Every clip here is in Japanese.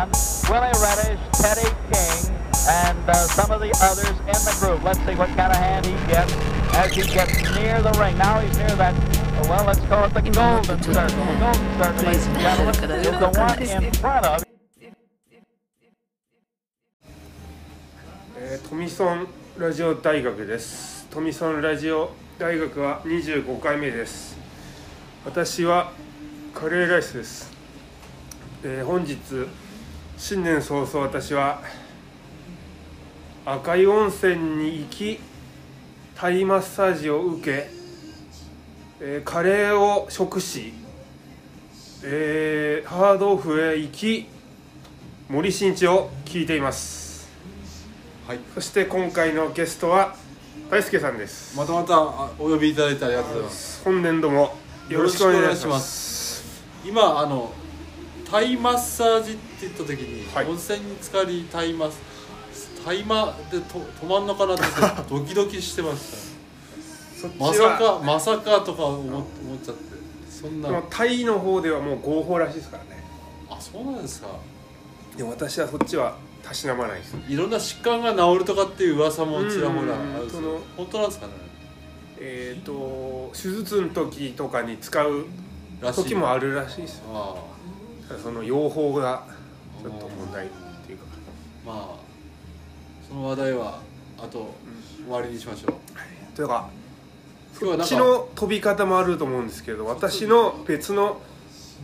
Cannon, Willie Reddish, Teddy King, and uh, some of the others in the group. Let's see what kind of hand he gets as he gets near the ring. Now he's near that, well, let's call it the golden circle. The golden circle, ladies and gentlemen, is the one in front of トミソンラジオ大学ですトミソンラジオ大学は25回目です私はカレーライスです、えー本日新年早々私は赤い温泉に行きタイマッサージを受け、えーカレーを食し、えーハードオフへ行き森進一を聞いていますはい、そして今回のゲストは大輔さんです。またまたあお呼びいただいてありがとうございます。本年度もよろしくお願いします。今あのタイマッサージって言った時に、はい温泉に浸かりタイマスタイマでと止まんのかなってドキドキしてました。まさはかまさかとか思思っちゃってそんなタイの方ではもう合法らしいですからね。あそうなんですか。でも私はそっちはたしなまないです。いろんな疾患が治るとかっていう噂もちらほらあうんるん本当なんですかね。えっ、と手術の時とかに使う時もあるらしいですよ。その用法がちょっと問題っていうか。あまあその話題はあと終わりにしましょう。というか今日はなんかこっちの飛び方もあると思うんですけど私の別の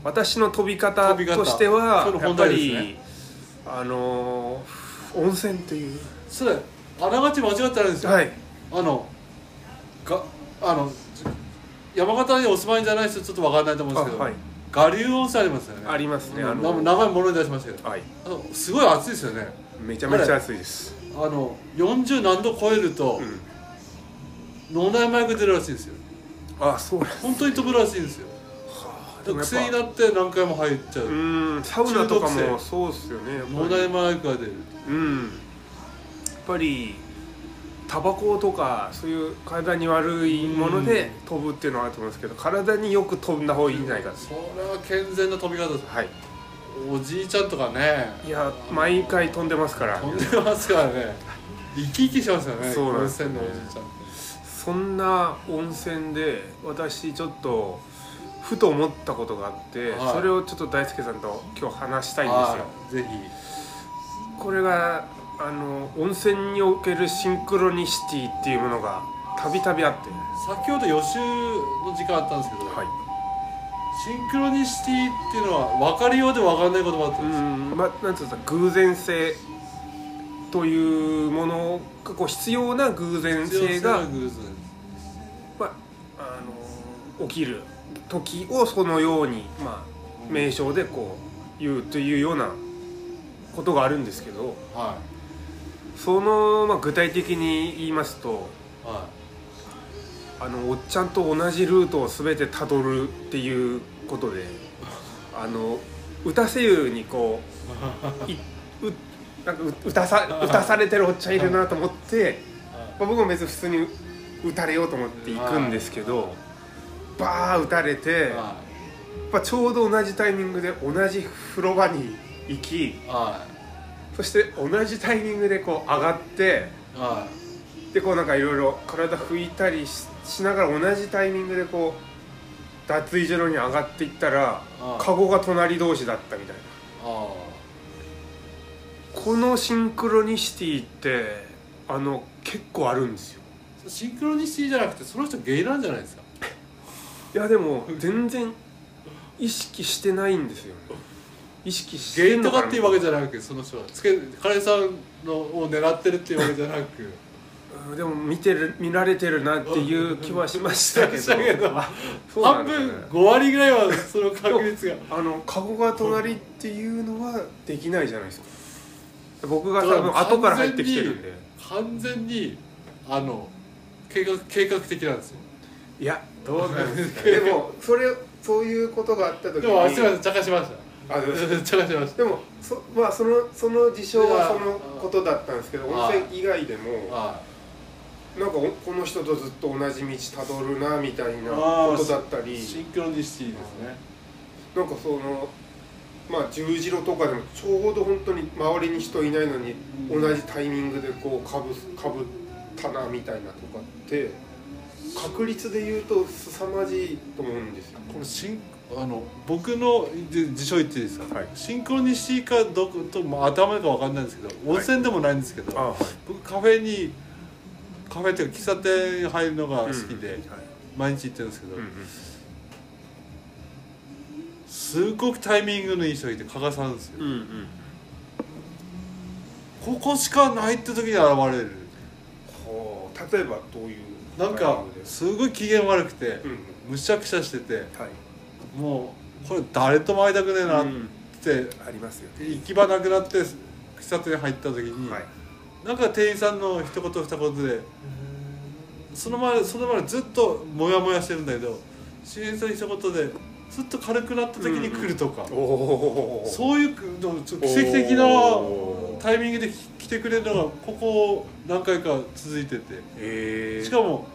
私の飛び方としてはやっぱり、あのー温泉っていう。それあながち間違ってないんですよ、はい。あのがあの山形にお住まいじゃない人ちょっと分かんないと思うんですけど、あはい我流温泉ありますよね。ありますね。ああのの長いものに出しましたけど。はい。あのすごい暑いですよね。めちゃめちゃ暑いです。あの40何度超えるとうん。脳内麻薬出るらしいんですよ。あそうです本当に飛ぶらしいんですよ。癖になって何回も入っちゃう。サウナとかもそうっすよね脳内麻薬が出る。うん。やっぱりタバコとかそういう体に悪いもので飛ぶっていうのはあると思うんですけど体によく飛んだ方がいいんじゃないかとそれは健全な飛び方ですはい。おじいちゃんとかね。いや毎回飛んでますから。飛んでますからね。生き生きしますよね。そうなんです温泉のおじいちゃんって。そんな温泉で私ちょっとふと思ったことがあって、はい。それをちょっと大輔さんと今日話したいんですよ。はいぜひ。これがあの温泉におけるシンクロニシティっていうものがたびたびあって。先ほど予習の時間あったんですけど、はい。シンクロニシティっていうのは分かるようで分かんない言葉だったうんです。よ、んまあなんつうんですか偶然性というものがこう必要な偶然性が、まあ、あの起きる時をそのように、まあ、名称でこう言うというようなことがあるんですけど。はその、まあ、具体的に言いますとい。はあのおっちゃんと同じルートを全てたどるっていうことで あの打たせ湯にこう いうなんかう打たさ打たされてるおっちゃんいるなと思って、まあ、僕も別に普通に打たれようと思って行くんですけどバー打たれて。やっぱちょうど同じタイミングで同じ風呂場に行きい。はそして同じタイミングでこう上がってでこうなんかいろいろ体拭いたりししながら同じタイミングでこう脱衣所に上がっていったらカゴが隣同士だったみたいな。あこのシンクロニシティってあの結構あるんですよ。あシンクロニシティじゃなくてその人ゲイなんじゃないですか？いやでも全然意識してないんですよ意識してとかっていうわけじゃなくその人はつけカレーさんのを狙ってるっていうわけじゃなく。うんでも見てる見られてるなっていう気はしましたけど。半分5割ぐらいはその確率が。あのカゴが隣っていうのはできないじゃないですか。僕が多分だから後から入ってきてるんで。完全にあの計画計画的なんですよ。いやどうなんですか でもそれそういうことがあった時でにもあすいません茶化しました茶化しましたでも そ,、まあ、そのその事象はそのことだったんですけどあ温泉以外でもはなんかおこの人とずっと同じ道たどるなみたいなことだったり。いシンクロニシティですね。なんかそのまあ十字路とかでもちょうど本当に周りに人いないのに同じタイミングでこうかぶかぶったなみたいなとかって確率で言うと凄まじいと思うんですよ。これシンあの僕のじ辞書言っていいですか、はい。シンクロニシティかどこと、まあ、頭かわかんないんですけど温泉でもないんですけど、あはい。僕カフェにカフェっていうか喫茶店入るのが好きで、はい。毎日行ってるんですけど、うんうん。すごくタイミングのいい人がいて加賀さんですよ。うんうん。ここしかないって時に現れる。例えばどういうなんかすごい機嫌悪くてうんうん。むしゃくしゃしててはいもうこれ誰とも会いたくねえなっうん。てありますよ。行き場なくなって喫茶店に入った時に、はい。なんか店員さんの一言二言でその前その前ずっとモヤモヤしてるんだけど店員さんの一言でずっと軽くなった時に来るとか、うそういう奇跡的なタイミングで来てくれるのがここ何回か続いてて。えー、しかも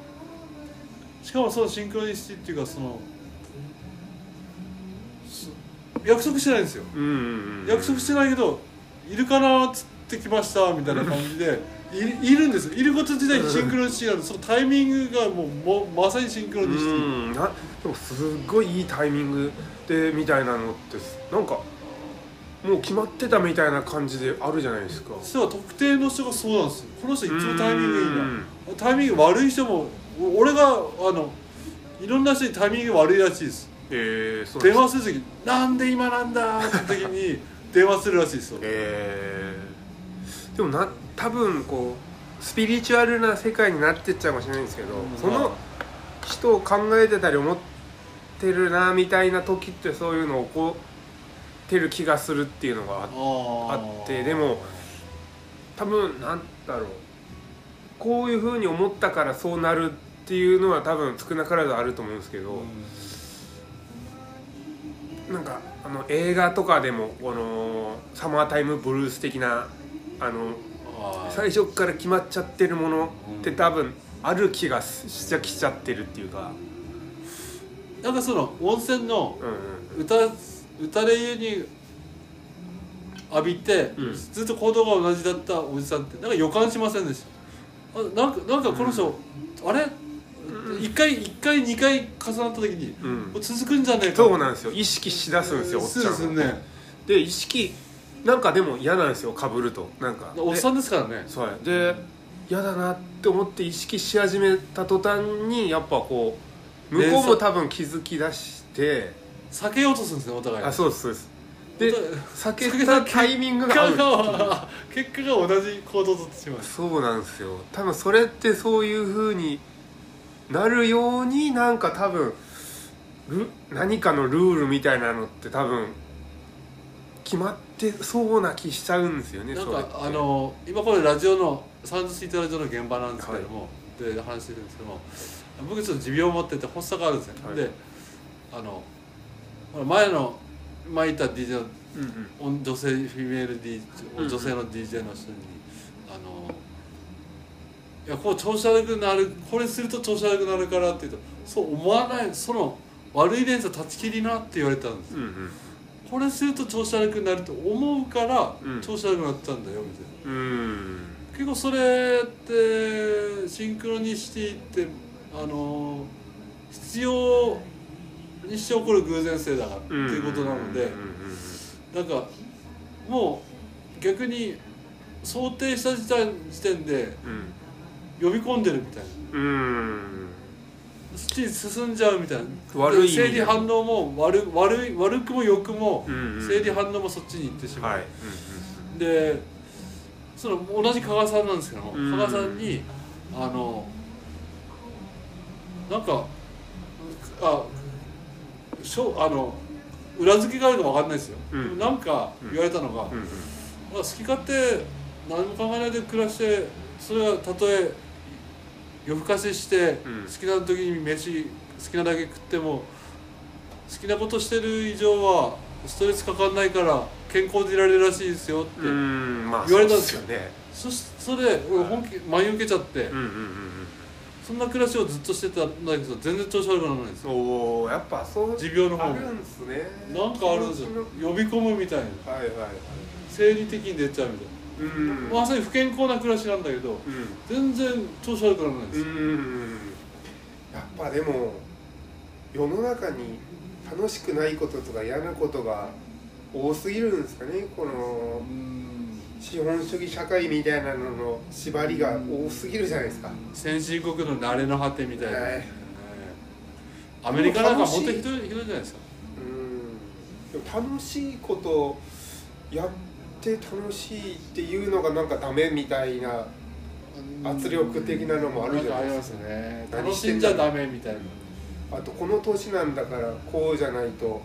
しかもそのシンクロニシティっていうかそのす約束してないんですよ。うんうんうん約束してないけどいるかなっつってきましたみたいな感じで。いいるんですいること自体にシンクロニシティなのそのタイミングがもうもまさにシンクロニシティうんなでもすっごいいいタイミングでみたいなのってなんかもう決まってたみたいな感じであるじゃないですか。実は特定の人がそうなんですよ。この人いつもタイミングいいな。うん。タイミング悪い人もお俺があのいろんな人にタイミング悪いらしいですえー、電話する時「なんで今なんだ!」って時に 電話するらしいですよ。えー、でもな多分こうスピリチュアルな世界になってっちゃうかもしれないんですけど、うん。その人を考えてたり思ってるなみたいな時ってそういうの起こってる気がするっていうのがあってでも多分なんだろう。こういうふうに思ったからそうなるっていうのは多分少なからずあると思うんですけど、なんかあの映画とかでもこのサマータイムブルース的なあの最初から決まっちゃってるものって多分ある気がしちゃきちゃってるっていうか、なんかその温泉のうんうん、歌歌で湯に浴びて、うん。ずっと行動が同じだったおじさんってなんか予感しませんでした？あなんかなんかこの人、あれ？一回一回二回重なった時に、うん。続くんじゃねえか。そうなんですよ。意識しだすんですよおっちゃんは。そうですね。で意識なんかでも嫌なんですよかぶると。なんか。おっさんですからね。そうで嫌だなって思って意識し始めた途端にやっぱこう向こうも多分気づき出して。避けようとするんですねお互い。あそうですそうです。でお 避けたタイミングが合う。結果が同じ行動をとってしまう。そうなんですよ。多分それってそういう風になるようになんか多分ル何かのルールみたいなのって多分決まってそうな気しちゃうんですよねなんかあの今これラジオのサウンドシートラジオの現場なんですけれども、で話してるんですけども僕ちょっと持病を持ってて発作があるんですよ、はい。であの前の前いた DJ のうんうん。女性フィメール DJ うん女性の DJ の人にあのいやこう調子悪くなるこれすると調子悪くなるからって言うとそう思わないその悪い連鎖断ち切りなって言われたんですうんうん。これすると調子悪くなると思うからうん。調子悪くなったんだよみたいな。うん。結構それってシンクロニシティってあの必要にして起こる偶然性だからっていうことなのでうんうんなんかもう逆に想定した時点時点で呼び込んでるみたいな。うん。うんそっちに進んじゃうみたいな。悪い生理反応も悪悪い悪くも良くもうんうん生理反応もそっちに行ってしまう、はい。でその同じ加賀さんなんですけども、うん。加賀さんにあのなんかあしょあの裏付けがあるか分かんないですよ、うん。なんか言われたのが、うんうん。まあ、好き勝手何も考えないで暮らしてそれがたとえ夜更かしして、うん。好きな時に飯好きなだけ食っても好きなことしてる以上はストレスかかんないから健康でいられるらしいですよって、言われたんですよ。ね。そしそれで俺本気真に受けちゃって、そそんな暮らしをずっとしてたんだけど全然調子悪くならないんですよ。おおやっぱそう持病の方も。あるんすね。なんかあるんですよ。呼び込むみたいな。はいはいはい。生理的に出ちゃうみたいうんなまさに不健康な暮らしなんだけどう全然調子悪くならないんです。やっぱでも世の中に楽しくないこととか嫌なことが多すぎるんですかね。このうん。資本主義社会みたいなのの縛りが多すぎるじゃないですか、先進国の慣れの果てみたいな、はい。アメリカなんかもっとひどいひどいじゃないですか。うん。楽しいことやって楽しいっていうのがなんかダメみたいな圧力的なのもあるじゃないですか。んかね。何楽してんじゃダメみたいな。あとこの年なんだからこうじゃないと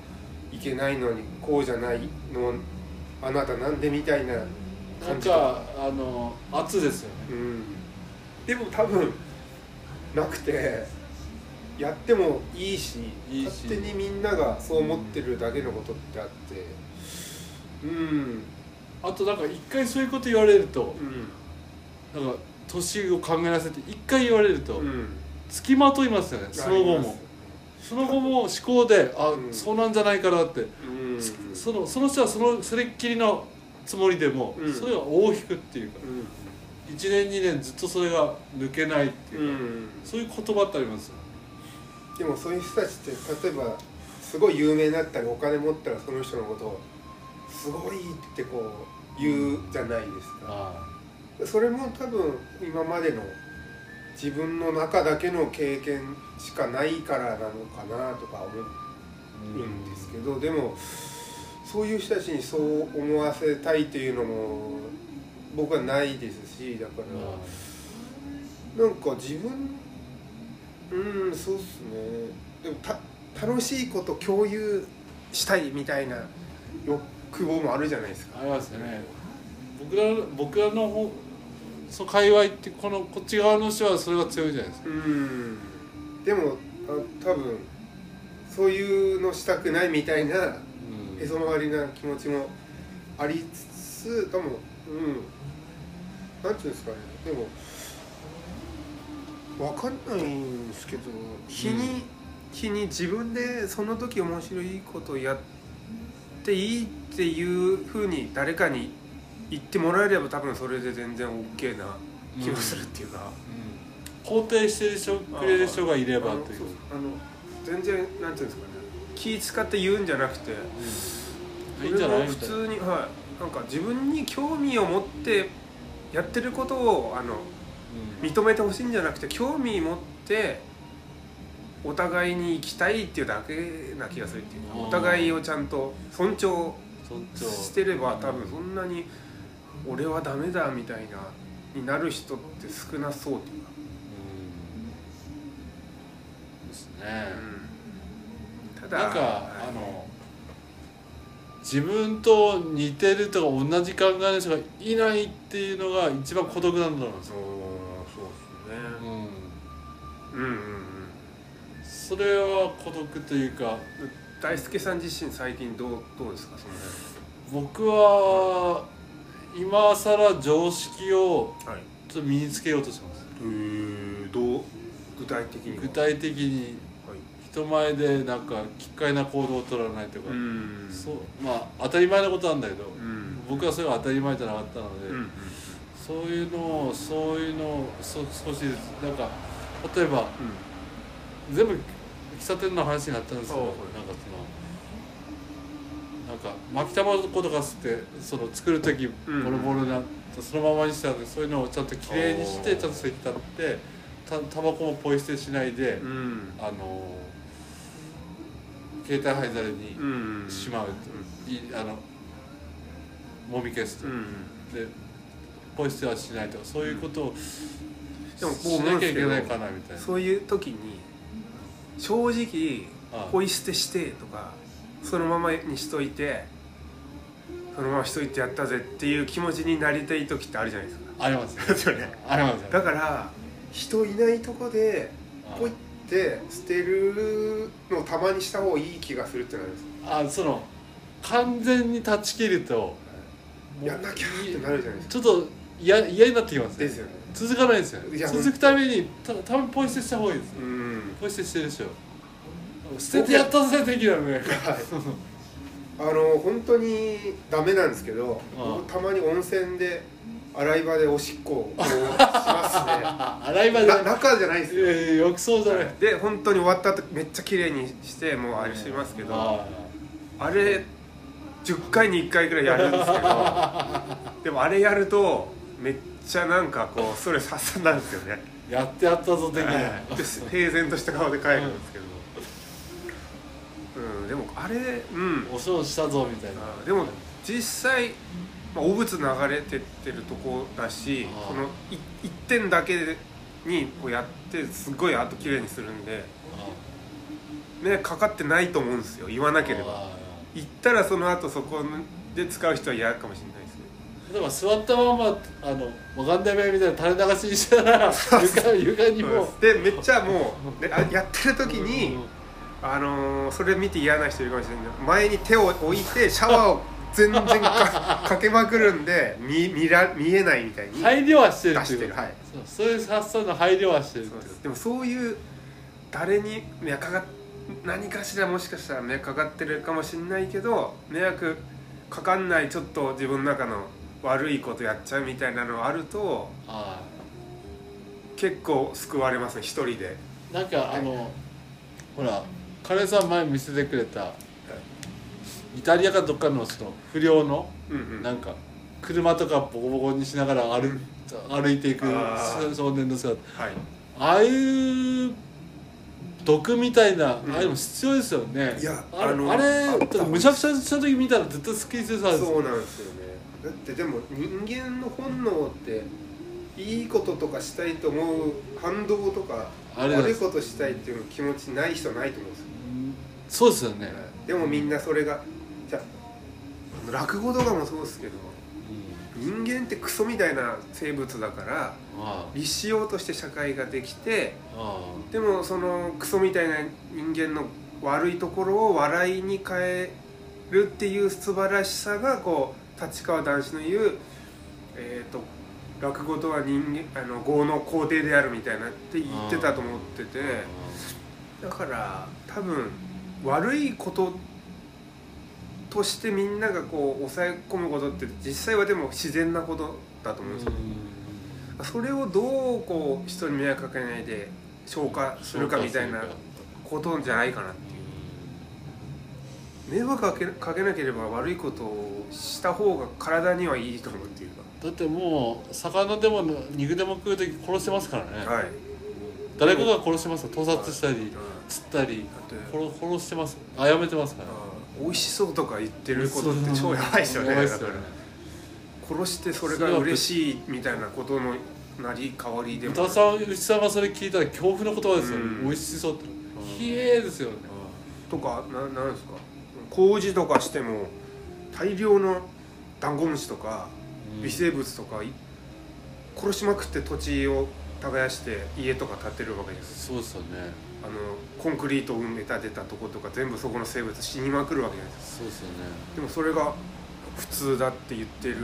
いけないのにこうじゃないのあなたなんでみたいな感じとかかあの圧ですよね。うん。でも多分なくてやってもいいしいいし。勝手にみんながそう思ってるだけのことってあって。うんあとなんか一回そういうこと言われるとうん。なんか年を考えなさいって一回言われるとうん。付きまといますよねその後も。その後も思考であ、うん。そうなんじゃないかなって、うん。そのその人はそのそれっきりのつもりでも、うん。それが大引くっていうかう1年2年ずっとそれが抜けないっていうか、んうん。そういう言葉ってあります？よでもそういう人たちって例えばすごい有名になったりお金持ったらその人のことをすごいってこう言うじゃないですか。あそれも多分今までの自分の中だけの経験しかないからなのかなとか思うんですけどでもそういう人たちにそう思わせたいっていうのも僕はないですしだからなんか自分うんそうっすね。でもた楽しいこと共有したいみたいな欲望もあるじゃないですか。ありますよね。僕ら僕らの方その界隈ってこのこっち側の人はそれが強いじゃないですか。うん。でもあ多分そういうのしたくないみたいなうん。へそ曲がりな気持ちもありつつでもうん。なんていうんですかね。でもわかんないんですけど日に、日に自分でその時面白いことをやっていいっていうふうに誰かに言ってもらえれば多分それで全然 OK な気がするっていうか。肯定してくれる人がいればという。あの全然なんていうんですかね。気使って言うんじゃなくて。いいんじゃない？普通にはい。なんか自分に興味を持ってやってることをあの認めてほしいんじゃなくて興味持ってお互いに行きたいっていうだけな気がするっていうお互いをちゃんと尊重してれば多分そんなに俺はダメだみたいなになる人って少なそうっていうか、うん。ですね。うん。ただなんかはい。あの自分と似てるとか同じ考えの人がいないっていうのが一番孤独なんだろうそうですね。うん、うんうんうん。それは孤独というか大輔さん自身最近どうどうですかその僕は今更常識を辺はい。ちょっと身につけようとしてます。えー、どう？具体的には？具体的にはい。人前でなんか奇怪な行動を取らないとか、ん。そうまあ当たり前のことなんだけど、うん。僕はそれが当たり前じゃなかったので、うんそういうのをそういうのをそ少しずつなんか例えば全部喫茶店の話になったんですけど、なんかそのなんか巻きタバコとか吸ってその作る時うん。ボロボロなそのままにしてあるそういうのをちゃんときれいにしてちゃんと席立ってたタバコもポイ捨てしないで、うん。うんあの携帯灰皿にうんしまうと、いあのもみ消すと、うんでポイ捨てはしないとかそういうことをでもしなんきゃいけないかなみたいな。そういう時に正直あポイ捨てしてとかそのままにしといてそのまましといてやったぜっていう気持ちになりたい時ってあるじゃないですか。ありますよ。ですよね。ありますよ。だから人いないとこでポイって捨てるのをたまにした方がいい気がするってなるんです。あその完全に断ち切るとやんなきゃってなるじゃないですか。ちょっと嫌嫌になってきますね。ですよね。続かないですよいや続くためにた多分ポイ捨てした方がいいですうんポイ捨てしてるでしょ。捨ててやったぜ的なね。はい。あの本当にダメなんですけどああ。僕たまに温泉で洗い場でおしっこをしますね。洗い場で。な中じゃないですよ。いやいや浴槽じゃない。で本当に終わった後めっちゃ綺麗にしてもうあれしますけどああ。れ10回に1回ぐらいやるんですけど でもあれやるとめっちゃなんかこうストレス発散なんですよね。ーやってやったぞ的な。で平然とした顔で帰るんですけど。うんでもあれうん。お世話したぞみたいな。あでも実際、まあ、汚物流れてってるとこだしああそのい一点だけにこうやってすごいあと綺麗にするんで迷惑かかってないと思うんですよ。言わなければ。あ言ったらその後そこで使う人は嫌かもしれないですねーでも座ったままあのわかんない目みたいな垂れ流しにしたら床床にもでめっちゃもうであやってる時に、うんあのーそれ見て嫌な人いるかもしれない。けど前に手を置いてシャワーを全然かかけまくるんで 見見ら見えないみたいに配慮はしてる出っていうしてるはい。そうそういう発想の配慮はしてるってそうです。でもそういう誰に迷惑かかっ何かしらもしかしたら迷惑かかってるかもしれないけど迷惑かかんないちょっと自分の中の悪いことやっちゃうみたいなのあるとあ結構救われますね一人で。あなんかあのほら金さん前見せてくれたイタリアかどっかのその不良のうんうん。なんか車とかボコボコにしながら歩,、歩いていく少年の姿。はい。ああいう毒みたいな、うん。ああいうの必要ですよね。いやあれあのあれむちゃくちゃした時見たら絶対スッキリするさそうなんですよねだってでも人間の本能っていいこととかしたいと思う反動とか悪いことしたいっていう気持ちない人ないと思うんですよ。そうですよね、でもみんなそれがじゃあ落語とかもそうですけどうん。人間ってクソみたいな生物だからあ律しようとして社会ができてでもそのクソみたいな人間の悪いところを笑いに変えるっていう素晴らしさがこう立川談志の言う、えー、と落語とは人間あの業の皇帝であるみたいなって言ってたと思ってて。だから多分悪いこととしてみんながこう抑え込むことって実際はでも自然なことだと思うんですよそれをどうこう人に迷惑かけないで消化するかみたいなことじゃないかなって迷惑かけかけなければ悪いことをした方が体にはいいと思うっていうだってもう魚でも肉でも食う時殺してますからね、かはい。誰かが殺してますよ。盗撮したりうん釣ったり殺殺してますあやめてますから。美味しそうとか言ってることって超やばいですよね。ねだから殺してそれが嬉しいみたいなことのなり代わりでも。歌さん牛さんがそれ聞いたら恐怖の言葉ですよ、うん。美味しそうって。ひえーですよね。とかななんですか？麹とかしても大量のダンゴムシとか微生物とかい殺しまくって土地を耕して家とか建てるわけです。そうですよね。あのコンクリートを埋め立てたとことか全部そこの生物死にまくるわけじゃないですか。そうですよね。でもそれが普通だって言ってる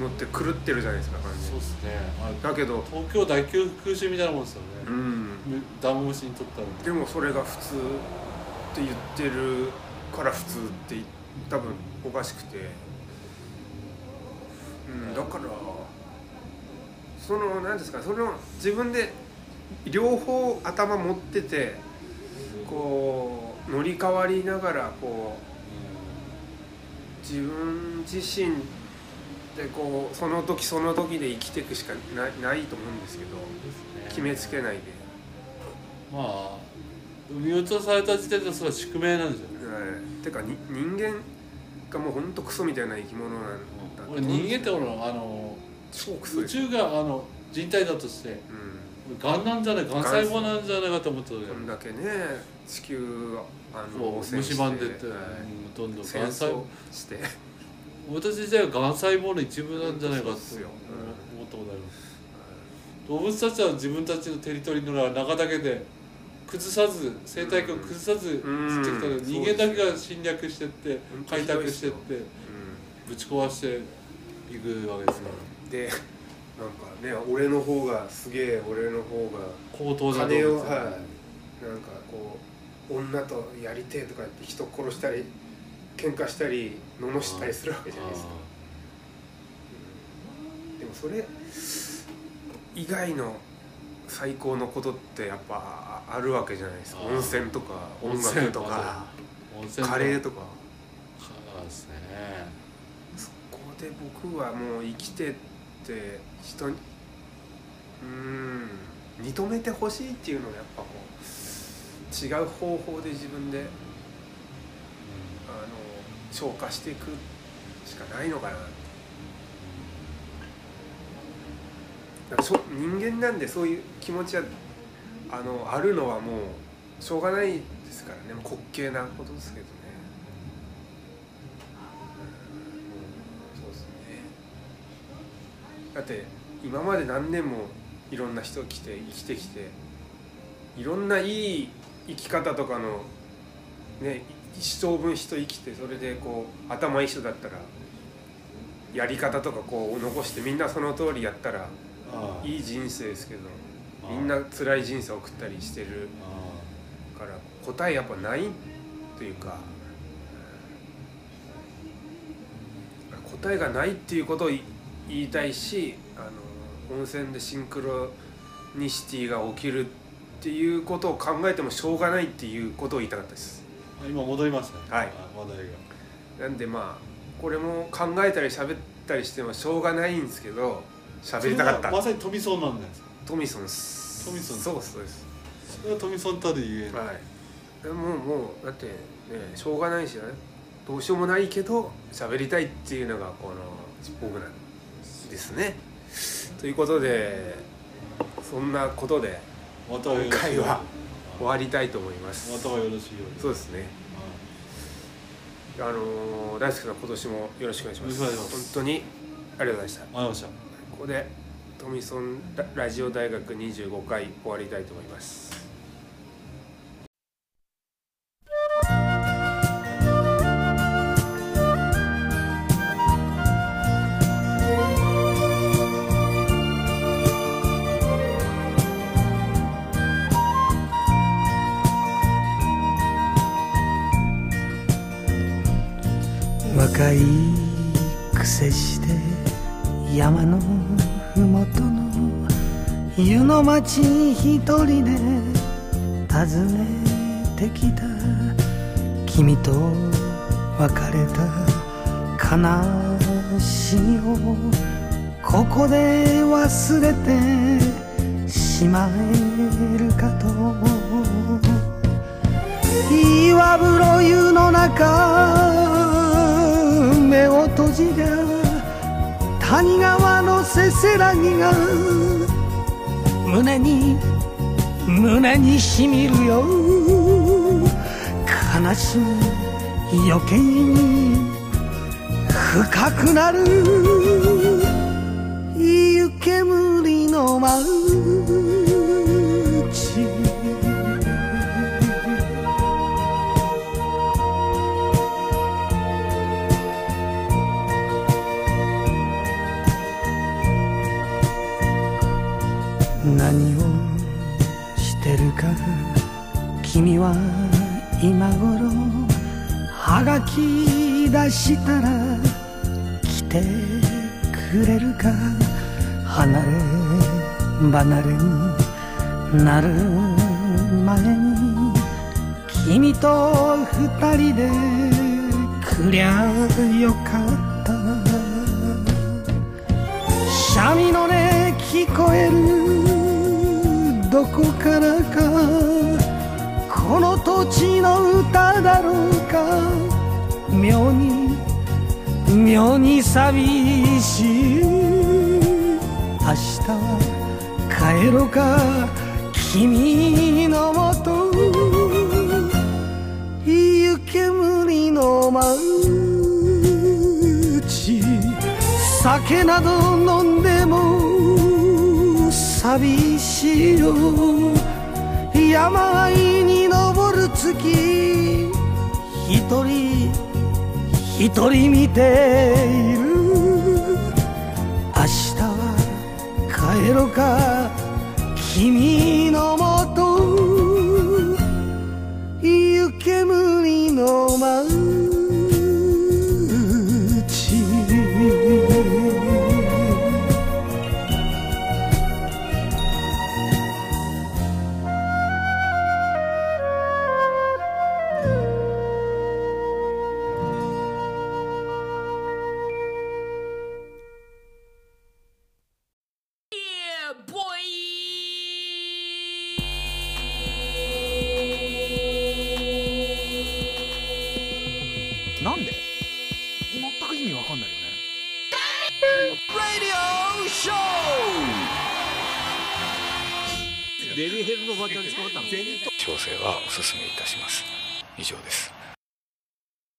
のって狂ってるじゃないですか感じそうですね。あだけど東京大空襲みたいなもんですよね、うん。ダンゴムシにとったらでもそれが普通って言ってるから普通って多分おかしくて、うん、だからその何ですかその自分で両方頭持っててこう乗り換わりながらこう自分自身でこうその時その時で生きていくしかないないと思うんですけど決めつけないで。まあ産み落とされた時点でそれは宿命なんですよね、てかに人間がもうほんとクソみたいな生き物なんだと俺人間ってほらあの宇超クソです。宙があの人体だとしてうがんなんじゃないがん細胞なんじゃないかと思ってたん、こんだけね地球はあのそう汚染して。蝕んでって、はい。うんどんどんが戦ん細胞争して。私自体はがん細胞の一部なんじゃないかって思ったことあります。動物たちは自分たちのテリトリーの中だけで崩さず生態系を崩さずうん。釣ってきたのに人間だけが侵略してって開拓してってぶち壊していくわけですからでね俺の方がすげえ俺の方が高等な動物金をはい。なんかこう女とやりてえとか言って人殺したり喧嘩したり罵ったりするわけじゃないですか。でもそれ以外の最高のことってやっぱあるわけじゃないですか。温泉とか音温泉楽とか。カレーとか。そうですね。そこで僕はもう生きてって人にうーん認めてほしいっていうのをやっぱこう違う方法で自分であの消化していくしかないのかなだからしょ人間なんでそういう気持ちはあのあるのはもうしょうがないですからね。滑稽なことですけどね。そうですね。だって今まで何年もいろんな人来て生きてきていろんないい生き方とかのね一生分人生きてそれでこう頭いい人だったらやり方とかこう残してみんなその通りやったらいい人生ですけどみんな辛い人生を送ったりしてるあから答えやっぱないというかうん答えがないっていうことをい言いたいしあの温泉でシンクロニシティが起きるっていうことを考えてもしょうがないっていうことを言いたかったです。あ今戻りましたね。はい。あ話題が。なんでまあこれも考えたり喋ったりしてもしょうがないんですけど喋りたかった。まさにトミソンなんですか？トミソンです。トミソン。そうですそうです。それはトミソンたるゆえの。はい。でももうだってねしょうがないしね。どうしようもないけど喋りたいっていうのがこの僕なんですね。ということでそんなことで今回はあ終わりたいと思いまますたはよろしいようにそうですね。あのー大輔さん今年もよろしくお願いします。本当にありがとうございました。ありがとうございましたここでトミソンラジオ大学25回終わりたいと思います。若い癖して山のふもとの湯の町一人で訪ねてきた。君と別れた悲しみをここで忘れてしまえるかと岩風呂湯の中谷川のせせらぎが胸に胸にしみるよ。悲しみ余計に深くなる。したら来てくれるか離れ離れになる前に。君と二人でくりゃよかった。三味の音聞こえる。どこからか。この土地の歌だろうか。妙に妙に寂しい明日は帰ろうか。君のもと湯煙の舞う地酒など飲んでも寂しいよ。山あいに登る月。一人。一人見ている。明日はろうか。君のもと。湯煙の街